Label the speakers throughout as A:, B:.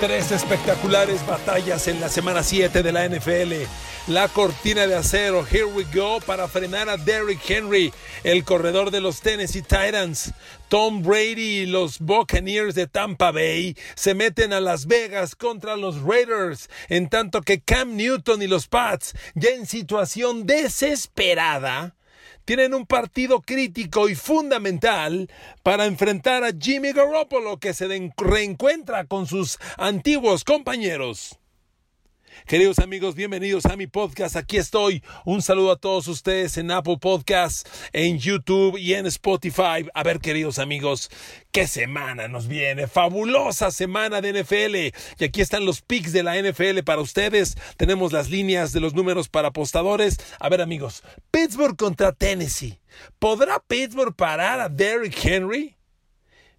A: Tres espectaculares batallas en la semana 7 de la NFL. La cortina de acero, here we go, para frenar a Derrick Henry, el corredor de los Tennessee Titans. Tom Brady y los Buccaneers de Tampa Bay se meten a Las Vegas contra los Raiders, en tanto que Cam Newton y los Pats, ya en situación desesperada, tienen un partido crítico y fundamental para enfrentar a Jimmy Garoppolo que se reencuentra con sus antiguos compañeros. Queridos amigos, bienvenidos a mi podcast. Aquí estoy. Un saludo a todos ustedes en Apple Podcasts, en YouTube y en Spotify. A ver, queridos amigos, qué semana nos viene. Fabulosa semana de NFL. Y aquí están los picks de la NFL para ustedes. Tenemos las líneas de los números para apostadores. A ver, amigos, Pittsburgh contra Tennessee. ¿Podrá Pittsburgh parar a Derrick Henry?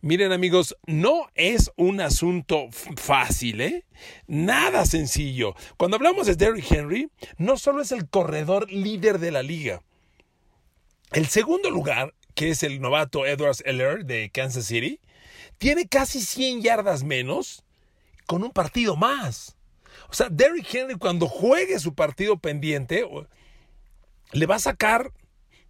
A: Miren amigos, no es un asunto fácil, ¿eh? Nada sencillo. Cuando hablamos de Derrick Henry, no solo es el corredor líder de la liga. El segundo lugar, que es el novato Edwards Eller de Kansas City, tiene casi 100 yardas menos con un partido más. O sea, Derrick Henry cuando juegue su partido pendiente, le va a sacar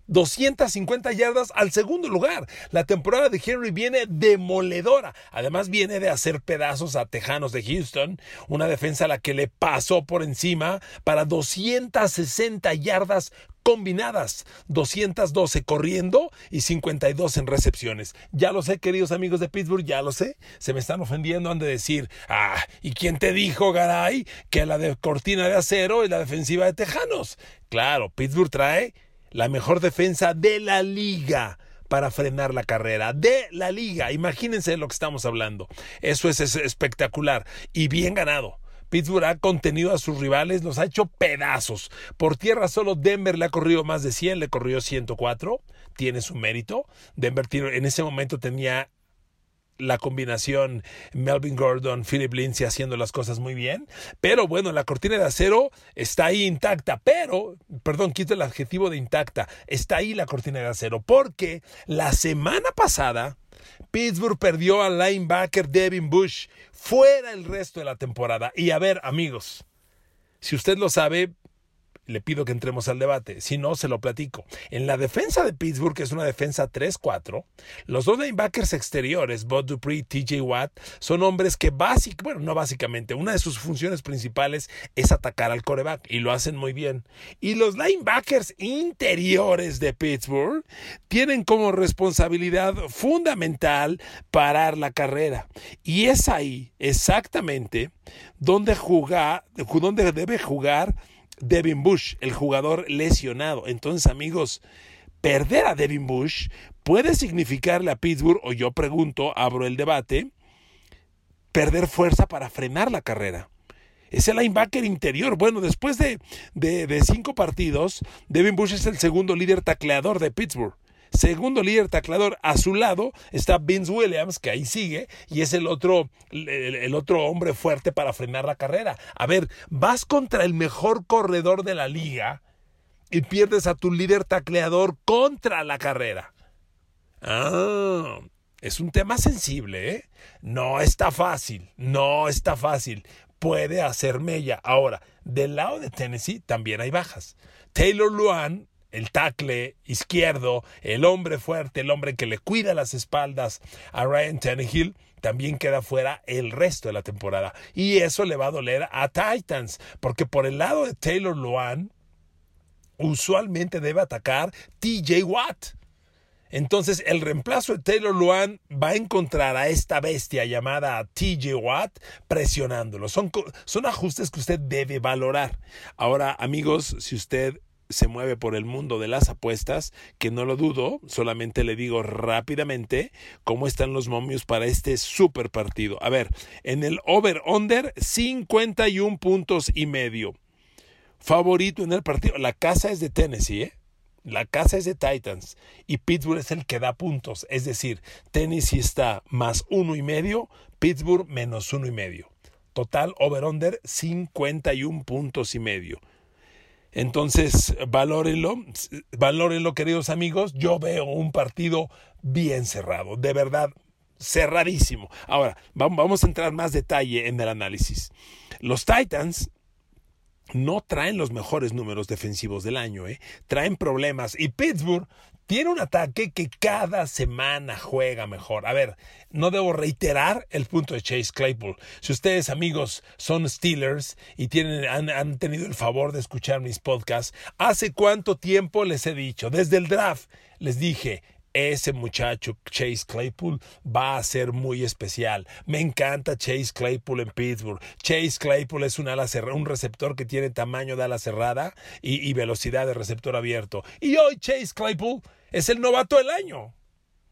A: 250 yardas al segundo lugar. La temporada de Henry viene demoledora. Además viene de hacer pedazos a Tejanos de Houston, una defensa a la que le pasó por encima para 260 yardas combinadas, 212 corriendo y 52 en recepciones. Ya lo sé, queridos amigos de Pittsburgh, ya lo sé. Se me están ofendiendo, han de decir, ah, ¿y quién te dijo, Garay, que la de cortina de acero es la defensiva de Tejanos? Claro, Pittsburgh trae la mejor defensa de la liga para frenar la carrera de la liga. Imagínense de lo que estamos hablando. Eso es, espectacular y bien ganado. Pittsburgh ha contenido a sus rivales, los ha hecho pedazos. Por tierra solo Denver le ha corrido más de 100, le corrió 104, tiene su mérito. Denver en ese momento tenía la combinación Melvin Gordon, Philip Lindsay haciendo las cosas muy bien. Pero bueno, la cortina de acero está ahí intacta. Pero, perdón, quito el adjetivo de intacta. Está ahí la cortina de acero. Porque la semana pasada Pittsburgh perdió al linebacker Devin Bush fuera el resto de la temporada. Y a ver, amigos, si usted lo sabe, le pido que entremos al debate. Si no, se lo platico. En la defensa de Pittsburgh, que es una defensa 3-4, los dos linebackers exteriores, Bud Dupree y TJ Watt, son hombres que básicamente, bueno, no básicamente, una de sus funciones principales es atacar al coreback y lo hacen muy bien. Y los linebackers interiores de Pittsburgh tienen como responsabilidad fundamental parar la carrera. Y es ahí exactamente donde, juega, donde debe jugar Devin Bush, el jugador lesionado. Entonces, amigos, perder a Devin Bush puede significarle a Pittsburgh, o yo pregunto, abro el debate, perder fuerza para frenar la carrera. Es el linebacker interior. Bueno, después de, de, de cinco partidos, Devin Bush es el segundo líder tacleador de Pittsburgh. Segundo líder taclador, a su lado está Vince Williams, que ahí sigue, y es el otro, el, otro hombre fuerte para frenar la carrera. A ver, vas contra el mejor corredor de la liga y pierdes a tu líder tacleador contra la carrera. Ah, es un tema sensible, ¿eh? No está fácil, no está fácil. Puede hacer mella. Ahora, del lado de Tennessee también hay bajas. Taylor Luan el tackle izquierdo, el hombre fuerte, el hombre que le cuida las espaldas a Ryan Tannehill, también queda fuera el resto de la temporada. Y eso le va a doler a Titans, porque por el lado de Taylor Luan, usualmente debe atacar TJ Watt. Entonces, el reemplazo de Taylor Luan va a encontrar a esta bestia llamada TJ Watt presionándolo. Son, son ajustes que usted debe valorar. Ahora, amigos, si usted se mueve por el mundo de las apuestas, que no lo dudo, solamente le digo rápidamente cómo están los momios para este super partido. A ver, en el over-under, 51 puntos y medio. Favorito en el partido. La casa es de Tennessee, ¿eh? La casa es de Titans y Pittsburgh es el que da puntos. Es decir, Tennessee está más uno y medio, Pittsburgh menos uno y medio. Total over-under 51 puntos y medio. Entonces, valórenlo, valórenlo, queridos amigos. Yo veo un partido bien cerrado, de verdad, cerradísimo. Ahora, vamos a entrar más detalle en el análisis. Los Titans no traen los mejores números defensivos del año, ¿eh? traen problemas. Y Pittsburgh tiene un ataque que cada semana juega mejor. A ver, no debo reiterar el punto de Chase Claypool. Si ustedes, amigos, son Steelers y tienen, han, han tenido el favor de escuchar mis podcasts, ¿hace cuánto tiempo les he dicho? Desde el draft les dije, ese muchacho Chase Claypool va a ser muy especial. Me encanta Chase Claypool en Pittsburgh. Chase Claypool es un, ala un receptor que tiene tamaño de ala cerrada y velocidad de receptor abierto. Y hoy Chase Claypool es el novato del año.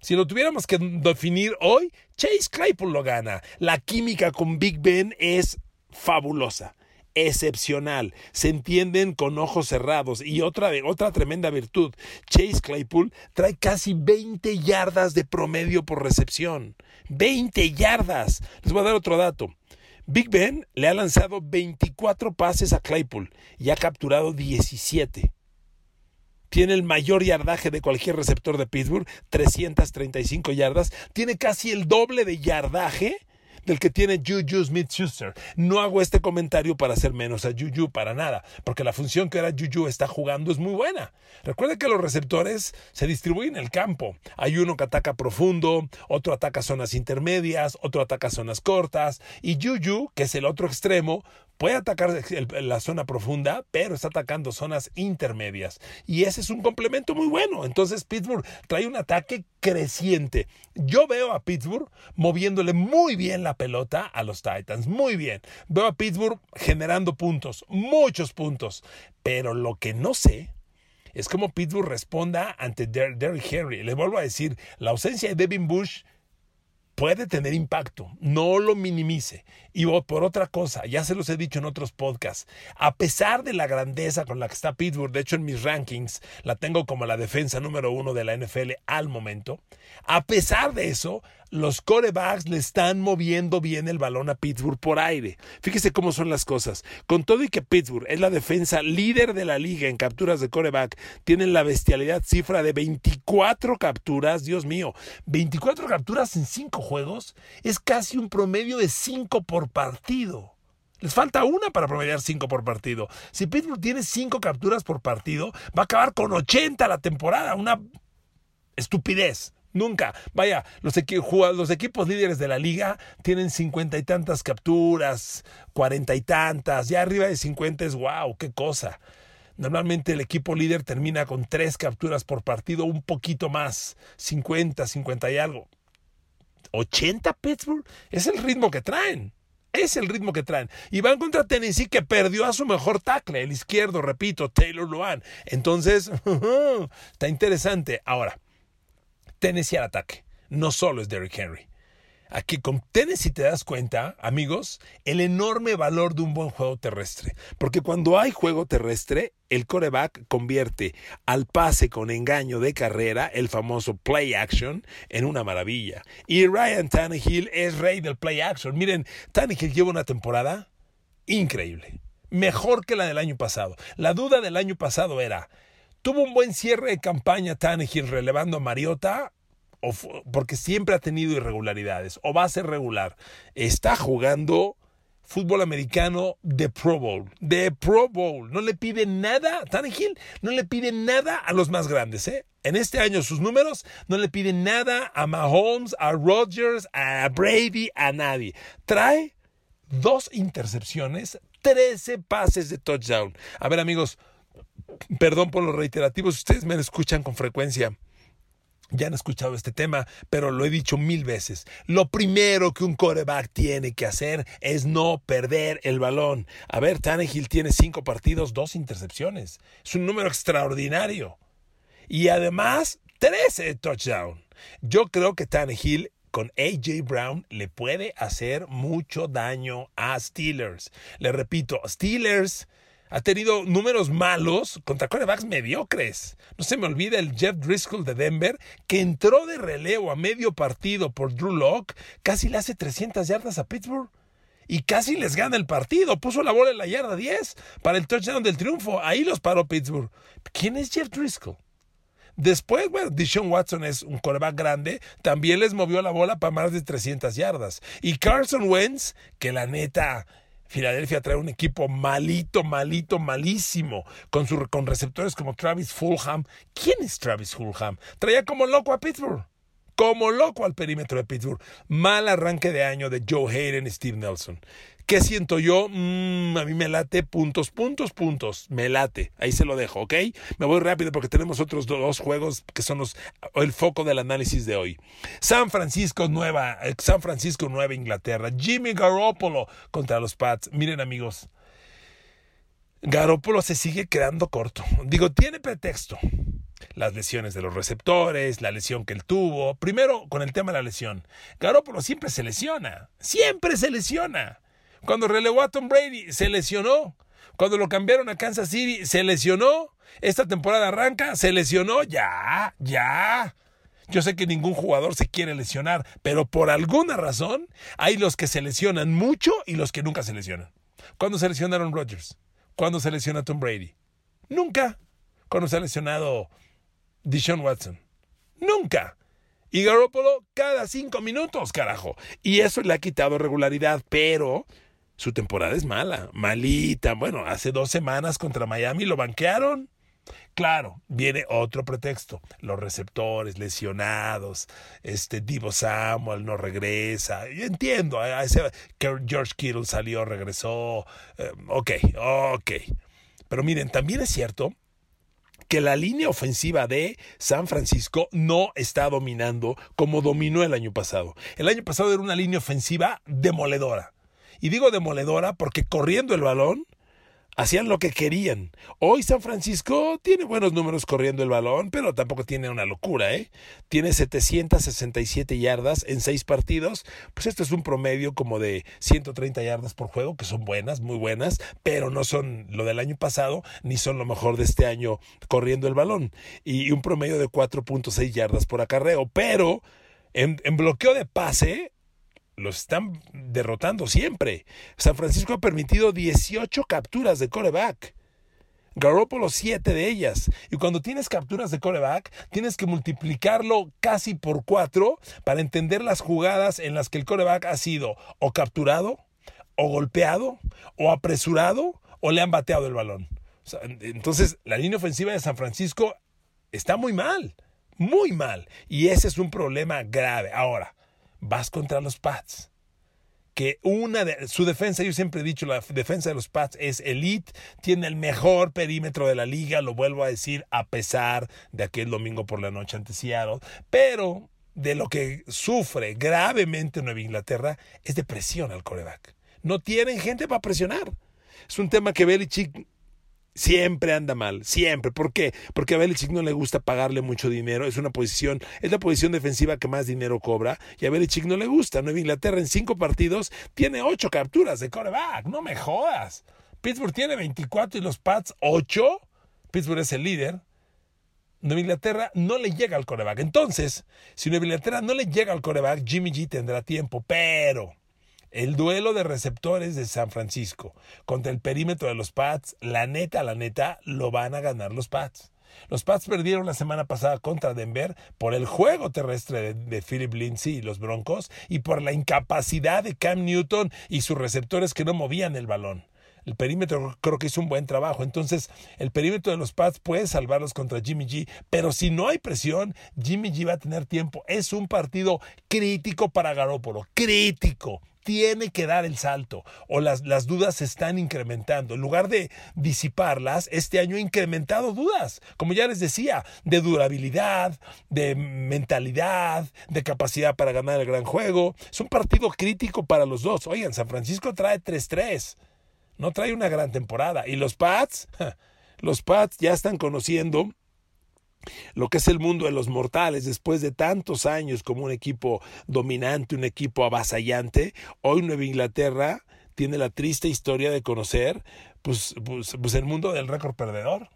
A: Si lo tuviéramos que definir hoy, Chase Claypool lo gana. La química con Big Ben es fabulosa excepcional. Se entienden con ojos cerrados. Y otra, otra tremenda virtud, Chase Claypool trae casi 20 yardas de promedio por recepción. 20 yardas. Les voy a dar otro dato. Big Ben le ha lanzado 24 pases a Claypool y ha capturado 17. Tiene el mayor yardaje de cualquier receptor de Pittsburgh, 335 yardas. Tiene casi el doble de yardaje del que tiene Juju Smith-Schuster. No hago este comentario para hacer menos a Juju, para nada, porque la función que ahora Juju está jugando es muy buena. Recuerde que los receptores se distribuyen en el campo. Hay uno que ataca profundo, otro ataca zonas intermedias, otro ataca zonas cortas, y Juju, que es el otro extremo, puede atacar la zona profunda, pero está atacando zonas intermedias. Y ese es un complemento muy bueno. Entonces Pittsburgh trae un ataque creciente. Yo veo a Pittsburgh moviéndole muy bien la pelota a los Titans. Muy bien. Veo a Pittsburgh generando puntos, muchos puntos. Pero lo que no sé es cómo Pittsburgh responda ante Derrick Henry. Le vuelvo a decir, la ausencia de Devin Bush puede tener impacto, no lo minimice. Y por otra cosa, ya se los he dicho en otros podcasts, a pesar de la grandeza con la que está Pittsburgh, de hecho en mis rankings la tengo como la defensa número uno de la NFL al momento, a pesar de eso, los corebacks le están moviendo bien el balón a Pittsburgh por aire. Fíjese cómo son las cosas. Con todo y que Pittsburgh es la defensa líder de la liga en capturas de coreback, tienen la bestialidad cifra de 24 capturas, Dios mío, 24 capturas en 5 juegos, es casi un promedio de 5 por partido. Les falta una para promediar 5 por partido. Si Pittsburgh tiene 5 capturas por partido, va a acabar con 80 la temporada. Una estupidez. Nunca. Vaya, los, equipos líderes de la liga tienen cincuenta y tantas capturas, cuarenta y tantas, ya arriba de cincuenta es wow, qué cosa. Normalmente el equipo líder termina con tres capturas por partido, un poquito más, cincuenta, cincuenta y algo. ¿80 Pittsburgh? Es el ritmo que traen. Es el ritmo que traen. Y van contra Tennessee que perdió a su mejor tackle, el izquierdo, repito, Taylor Luan. Entonces, está interesante. Ahora, Tennessee al ataque. No solo es Derrick Henry. Aquí con Tennessee te das cuenta, amigos, el enorme valor de un buen juego terrestre. Porque cuando hay juego terrestre, el coreback convierte al pase con engaño de carrera, el famoso play action, en una maravilla. Y Ryan Tannehill es rey del play action. Miren, Tannehill lleva una temporada increíble. Mejor que la del año pasado. La duda del año pasado era, Tuvo un buen cierre de campaña Tannehill relevando a Mariota, o porque siempre ha tenido irregularidades, o va a ser regular. Está jugando fútbol americano de Pro Bowl, de Pro Bowl. No le pide nada, Tannehill no le pide nada a los más grandes, ¿eh? En este año sus números no le piden nada a Mahomes, a Rodgers, a Brady, a nadie. Trae dos intercepciones, 13 pases de touchdown. A ver amigos, Perdón por los reiterativos, ustedes me escuchan con frecuencia. Ya han escuchado este tema, pero lo he dicho mil veces. Lo primero que un coreback tiene que hacer es no perder el balón. A ver, Tannehill tiene cinco partidos, dos intercepciones. Es un número extraordinario. Y además, 13 touchdown. Yo creo que Tannehill con AJ Brown le puede hacer mucho daño a Steelers. Le repito, Steelers ha tenido números malos contra corebacks mediocres. No se me olvida el Jeff Driscoll de Denver, que entró de relevo a medio partido por Drew Locke, casi le hace 300 yardas a Pittsburgh. Y casi les gana el partido. Puso la bola en la yarda 10 para el touchdown del triunfo. Ahí los paró Pittsburgh. ¿Quién es Jeff Driscoll? Después, bueno, Dishon Watson es un coreback grande, también les movió la bola para más de 300 yardas. Y Carson Wentz, que la neta, Filadelfia trae un equipo malito, malito, malísimo, con, su, con receptores como Travis Fulham. ¿Quién es Travis Fulham? Traía como loco a Pittsburgh. Como loco al perímetro de Pittsburgh. Mal arranque de año de Joe Hayden y Steve Nelson. ¿Qué siento yo? Mm, a mí me late puntos, puntos, puntos. Me late. Ahí se lo dejo, ¿ok? Me voy rápido porque tenemos otros dos juegos que son los, el foco del análisis de hoy. San Francisco Nueva, eh, San Francisco Nueva Inglaterra. Jimmy Garoppolo contra los Pats. Miren amigos, Garoppolo se sigue quedando corto. Digo, tiene pretexto. Las lesiones de los receptores, la lesión que él tuvo. Primero, con el tema de la lesión. Garoppolo siempre se lesiona. Siempre se lesiona. Cuando relevó a Tom Brady, se lesionó. Cuando lo cambiaron a Kansas City, se lesionó. Esta temporada arranca, se lesionó. Ya, ya. Yo sé que ningún jugador se quiere lesionar, pero por alguna razón hay los que se lesionan mucho y los que nunca se lesionan. ¿Cuándo se lesionaron Rodgers? ¿Cuándo se lesiona Tom Brady? Nunca. ¿Cuándo se ha lesionado Deshaun Watson? Nunca. Y Garoppolo cada cinco minutos, carajo. Y eso le ha quitado regularidad, pero su temporada es mala, malita. Bueno, hace dos semanas contra Miami lo banquearon. Claro, viene otro pretexto. Los receptores lesionados, este Divo Samuel no regresa. Yo entiendo, que George Kittle salió, regresó. Eh, ok, ok. Pero miren, también es cierto que la línea ofensiva de San Francisco no está dominando como dominó el año pasado. El año pasado era una línea ofensiva demoledora. Y digo demoledora porque corriendo el balón hacían lo que querían. Hoy San Francisco tiene buenos números corriendo el balón, pero tampoco tiene una locura, ¿eh? Tiene 767 yardas en seis partidos. Pues esto es un promedio como de 130 yardas por juego, que son buenas, muy buenas, pero no son lo del año pasado, ni son lo mejor de este año corriendo el balón. Y un promedio de 4.6 yardas por acarreo. Pero en, en bloqueo de pase, los están derrotando siempre. San Francisco ha permitido 18 capturas de coreback. Garoppolo 7 de ellas. Y cuando tienes capturas de coreback, tienes que multiplicarlo casi por 4 para entender las jugadas en las que el coreback ha sido o capturado, o golpeado, o apresurado, o le han bateado el balón. entonces, la línea ofensiva de San Francisco está muy mal, muy mal. Y ese es un problema grave. Ahora, vas contra los Pats. Que una de su defensa, yo siempre he dicho, la defensa de los Pats es elite, tiene el mejor perímetro de la liga, lo vuelvo a decir, a pesar de aquel domingo por la noche ante Seattle. Pero de lo que sufre gravemente Nueva Inglaterra es de presión al coreback. No tienen gente para presionar. Es un tema que Belichick Siempre anda mal, siempre. ¿Por qué? Porque a Belichick no le gusta pagarle mucho dinero. Es una posición, es la posición defensiva que más dinero cobra. Y a Belichick no le gusta. Nueva Inglaterra en cinco partidos tiene ocho capturas de coreback. No me jodas. Pittsburgh tiene 24 y los Pats 8. Pittsburgh es el líder. Nueva Inglaterra no le llega al coreback. Entonces, si Nueva Inglaterra no le llega al coreback, Jimmy G tendrá tiempo. Pero el duelo de receptores de San Francisco contra el perímetro de los Pats, la neta, la neta, lo van a ganar los Pats. Los Pats perdieron la semana pasada contra Denver por el juego terrestre de, Philip Lindsay y los Broncos y por la incapacidad de Cam Newton y sus receptores que no movían el balón. El perímetro creo que hizo un buen trabajo. Entonces, el perímetro de los Pats puede salvarlos contra Jimmy G. Pero si no hay presión, Jimmy G va a tener tiempo. Es un partido crítico para Garópolo. Crítico tiene que dar el salto o las, las dudas se están incrementando. En lugar de disiparlas, este año ha incrementado dudas, como ya les decía, de durabilidad, de mentalidad, de capacidad para ganar el gran juego. Es un partido crítico para los dos. Oigan, San Francisco trae 3-3, no trae una gran temporada. Y los Pats, los Pats ya están conociendo lo que es el mundo de los mortales después de tantos años como un equipo dominante, un equipo avasallante, hoy Nueva Inglaterra tiene la triste historia de conocer pues, pues, pues el mundo del récord perdedor.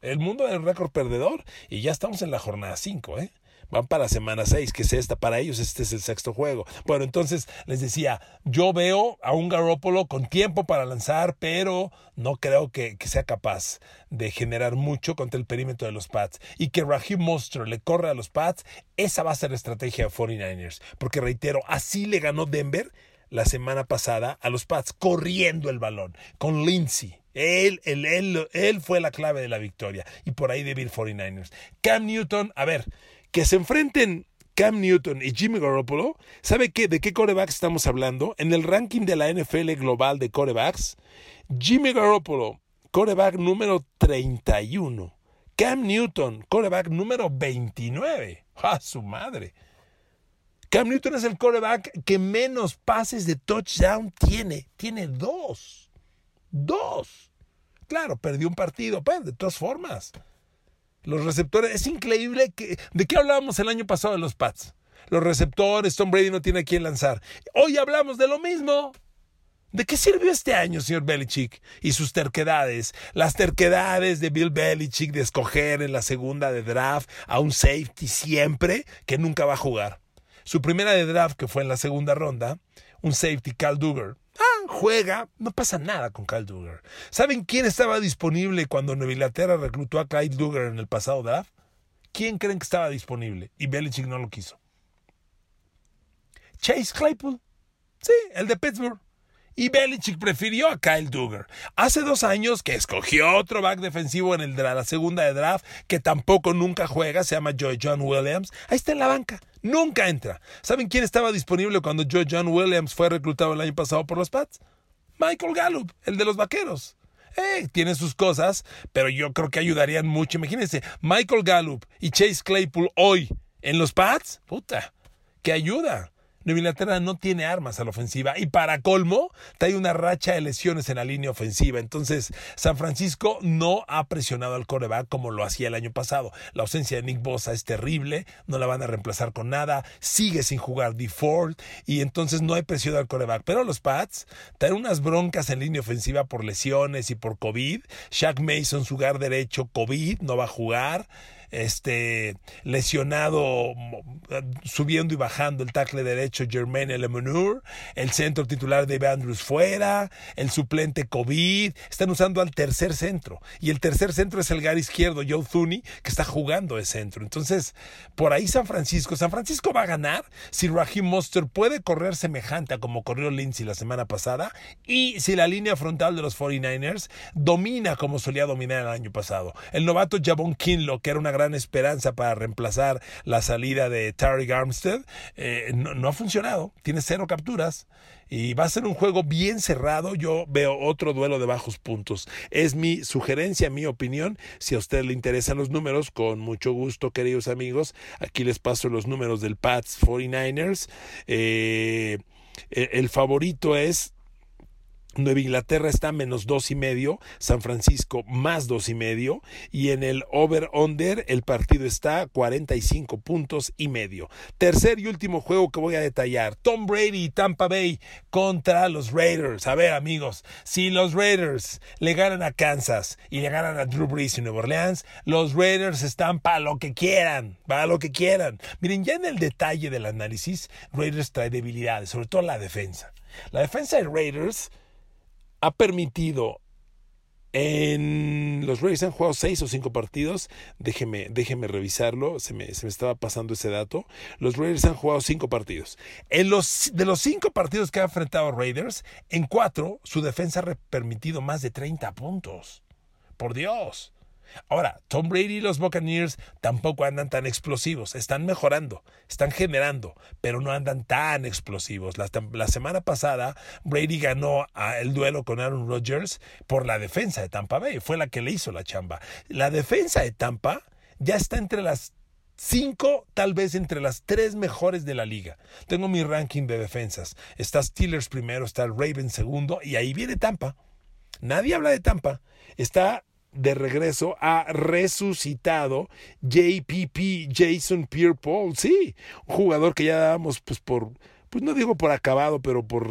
A: El mundo del récord perdedor. Y ya estamos en la jornada 5, ¿eh? Van para semana 6, que es esta. Para ellos este es el sexto juego. Bueno, entonces les decía, yo veo a un Garoppolo con tiempo para lanzar, pero no creo que, sea capaz de generar mucho contra el perímetro de los Pats. Y que Raheem Monster le corre a los Pats, esa va a ser la estrategia de 49ers. Porque reitero, así le ganó Denver la semana pasada a los Pats, corriendo el balón, con Lindsay. Él, él, él, él fue la clave de la victoria. Y por ahí debe ir 49ers. Cam Newton, a ver, que se enfrenten Cam Newton y Jimmy Garoppolo, ¿sabe qué, de qué corebacks estamos hablando? En el ranking de la NFL global de corebacks, Jimmy Garoppolo, coreback número 31. Cam Newton, coreback número 29. ¡A su madre! Cam Newton es el coreback que menos pases de touchdown tiene. Tiene dos. Dos. Claro, perdió un partido, pero de todas formas. Los receptores, es increíble que... ¿De qué hablábamos el año pasado de los Pats? Los receptores, Tom Brady no tiene a quién lanzar. Hoy hablamos de lo mismo. ¿De qué sirvió este año, señor Belichick? Y sus terquedades. Las terquedades de Bill Belichick de escoger en la segunda de draft a un safety siempre que nunca va a jugar. Su primera de draft, que fue en la segunda ronda, un safety, Cal Duggar, juega, no pasa nada con Kyle Duggar. ¿Saben quién estaba disponible cuando Nueva Inglaterra reclutó a Kyle Duggar en el pasado draft? ¿Quién creen que estaba disponible? Y Belichick no lo quiso. Chase Claypool. Sí, el de Pittsburgh. Y Belichick prefirió a Kyle Duggar. Hace dos años que escogió otro back defensivo en el la segunda de draft, que tampoco nunca juega, se llama Joy John Williams. Ahí está en la banca. Nunca entra. ¿Saben quién estaba disponible cuando Joe John Williams fue reclutado el año pasado por los Pats? Michael Gallup, el de los vaqueros. Eh, tiene sus cosas, pero yo creo que ayudarían mucho. Imagínense, Michael Gallup y Chase Claypool hoy en los Pats. Puta, que ayuda. Nueva Inglaterra no tiene armas a la ofensiva y para colmo trae una racha de lesiones en la línea ofensiva. Entonces, San Francisco no ha presionado al coreback como lo hacía el año pasado. La ausencia de Nick Bosa es terrible, no la van a reemplazar con nada, sigue sin jugar default y entonces no hay presión al coreback. Pero los Pats traen unas broncas en línea ofensiva por lesiones y por COVID. Shaq Mason, su lugar derecho, COVID, no va a jugar este lesionado subiendo y bajando el tackle derecho Jermaine Lemonur, el centro titular de Andrews fuera, el suplente COVID, están usando al tercer centro y el tercer centro es el gar izquierdo Joe Thuney que está jugando de centro. Entonces, por ahí San Francisco, San Francisco va a ganar si Raheem Monster puede correr semejante a como corrió Lindsay la semana pasada y si la línea frontal de los 49ers domina como solía dominar el año pasado. El novato Javon Kinlo, que era una gran esperanza para reemplazar la salida de Tariq Armstead, eh, no, ha funcionado. Tiene cero capturas y va a ser un juego bien cerrado. Yo veo otro duelo de bajos puntos. Es mi sugerencia, mi opinión. Si a usted le interesan los números, con mucho gusto, queridos amigos, aquí les paso los números del Pats 49ers. Eh, el favorito es Nueva Inglaterra está menos dos y medio, San Francisco más dos y medio y en el over-under el partido está 45 puntos y medio. Tercer y último juego que voy a detallar, Tom Brady y Tampa Bay contra los Raiders. A ver amigos, si los Raiders le ganan a Kansas y le ganan a Drew Brees y Nueva Orleans, los Raiders están para lo que quieran, para lo que quieran. Miren, ya en el detalle del análisis, Raiders trae debilidades, sobre todo la defensa. La defensa de Raiders ha permitido en los Raiders han jugado seis o cinco partidos. Déjeme, déjeme revisarlo. Se me, se me, estaba pasando ese dato. Los Raiders han jugado cinco partidos. En los, de los cinco partidos que ha enfrentado Raiders, en cuatro su defensa ha permitido más de 30 puntos. Por Dios. Ahora, Tom Brady y los Buccaneers tampoco andan tan explosivos, están mejorando, están generando, pero no andan tan explosivos. La, semana pasada, Brady ganó el duelo con Aaron Rodgers por la defensa de Tampa Bay, fue la que le hizo la chamba. La defensa de Tampa ya está entre las cinco, tal vez entre las tres mejores de la liga. Tengo mi ranking de defensas. Está Steelers primero, está Ravens segundo, y ahí viene Tampa. Nadie habla de Tampa. Está de regreso ha resucitado JPP, Jason Pierre-Paul, sí, un jugador que ya dábamos pues por pues no digo por acabado, pero por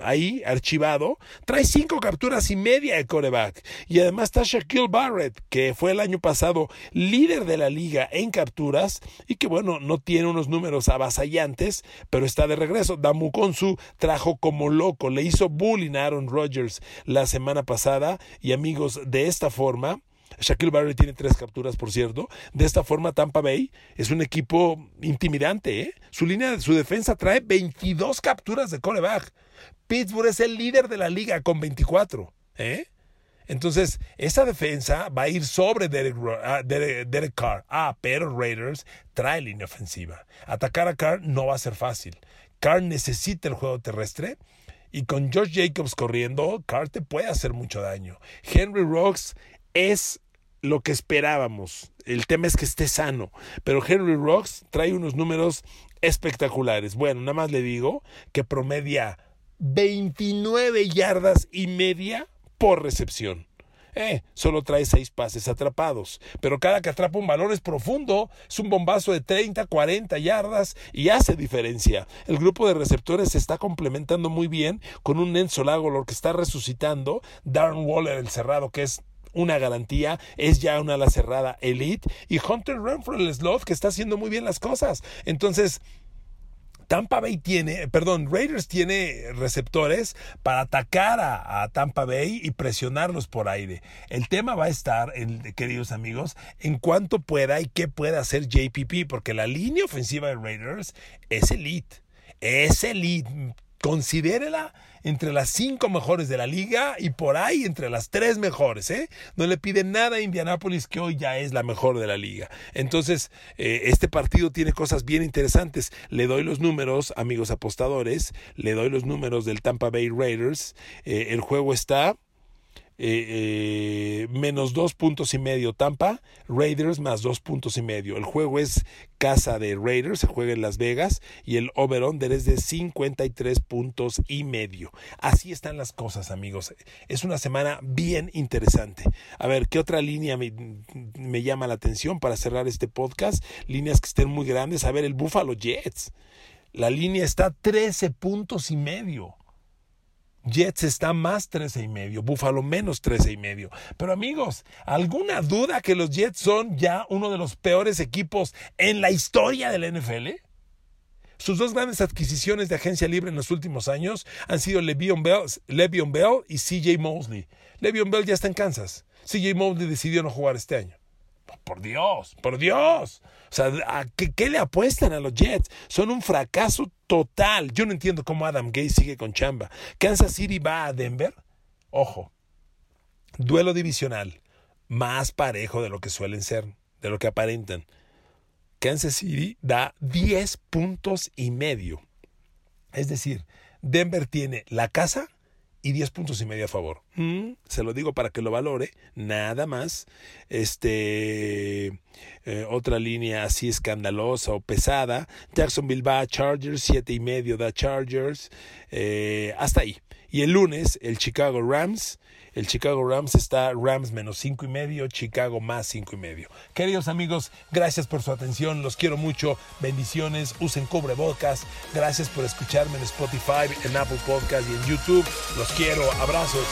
A: ahí, archivado, trae cinco capturas y media de coreback. Y además está Shaquille Barrett, que fue el año pasado líder de la liga en capturas y que bueno, no tiene unos números avasallantes, pero está de regreso. Damu Konsu trajo como loco, le hizo bullying a Aaron Rodgers la semana pasada y amigos, de esta forma, Shaquille Barrett tiene tres capturas, por cierto. De esta forma, Tampa Bay es un equipo intimidante. ¿eh? Su línea, su defensa trae 22 capturas de coreback. Pittsburgh es el líder de la liga con 24. ¿eh? Entonces, esa defensa va a ir sobre ah, Derek, Carr. Ah, pero Raiders trae línea ofensiva. Atacar a Carr no va a ser fácil. Carr necesita el juego terrestre. Y con George Jacobs corriendo, Carr te puede hacer mucho daño. Henry Rocks es lo que esperábamos. El tema es que esté sano. Pero Henry Rocks trae unos números espectaculares. Bueno, nada más le digo que promedia 29 yardas y media por recepción. Eh, solo trae seis pases atrapados, pero cada que atrapa un balón es profundo, es un bombazo de 30, 40 yardas y hace diferencia. El grupo de receptores se está complementando muy bien con un Enzo lo que está resucitando, Darren Waller el cerrado que es una garantía, es ya una ala cerrada elite y Hunter Renfro el slot que está haciendo muy bien las cosas. Entonces, Tampa Bay tiene, perdón, Raiders tiene receptores para atacar a, Tampa Bay y presionarlos por aire. El tema va a estar, queridos amigos, en cuanto pueda y qué puede hacer JPP, porque la línea ofensiva de Raiders es elite. Es elite. Considérela entre las cinco mejores de la liga y por ahí entre las tres mejores. ¿eh? No le pide nada a Indianápolis que hoy ya es la mejor de la liga. Entonces, eh, este partido tiene cosas bien interesantes. Le doy los números, amigos apostadores, le doy los números del Tampa Bay Raiders. Eh, el juego está eh, eh, menos dos puntos y medio Tampa, Raiders más dos puntos y medio. El juego es casa de Raiders, se juega en Las Vegas y el over-under es de 53 puntos y medio. Así están las cosas, amigos. Es una semana bien interesante. A ver, ¿qué otra línea me, me llama la atención para cerrar este podcast? Líneas que estén muy grandes. A ver, el Buffalo Jets. La línea está 13 puntos y medio. Jets está más 13 y medio, Buffalo menos 13 y medio. Pero amigos, ¿alguna duda que los Jets son ya uno de los peores equipos en la historia del NFL? Sus dos grandes adquisiciones de agencia libre en los últimos años han sido Le'Veon Bell, Bell y CJ Mosley. Le'Veon Bell ya está en Kansas. CJ Mosley decidió no jugar este año. Por Dios, por Dios. O sea, ¿a qué, le apuestan a los Jets? Son un fracaso total. Yo no entiendo cómo Adam Gay sigue con chamba. Kansas City va a Denver. Ojo, duelo divisional. Más parejo de lo que suelen ser, de lo que aparentan. Kansas City da 10 puntos y medio. Es decir, Denver tiene la casa y 10 puntos y medio a favor. Mm, se lo digo para que lo valore, nada más. Este, eh, otra línea así escandalosa o pesada. Jacksonville va a Chargers, siete y medio da Chargers. Eh, hasta ahí. Y el lunes, el Chicago Rams el Chicago Rams está Rams menos cinco y medio, Chicago más cinco y medio. Queridos amigos, gracias por su atención, los quiero mucho, bendiciones, usen cubrebocas, gracias por escucharme en Spotify, en Apple Podcast y en YouTube, los quiero, abrazos.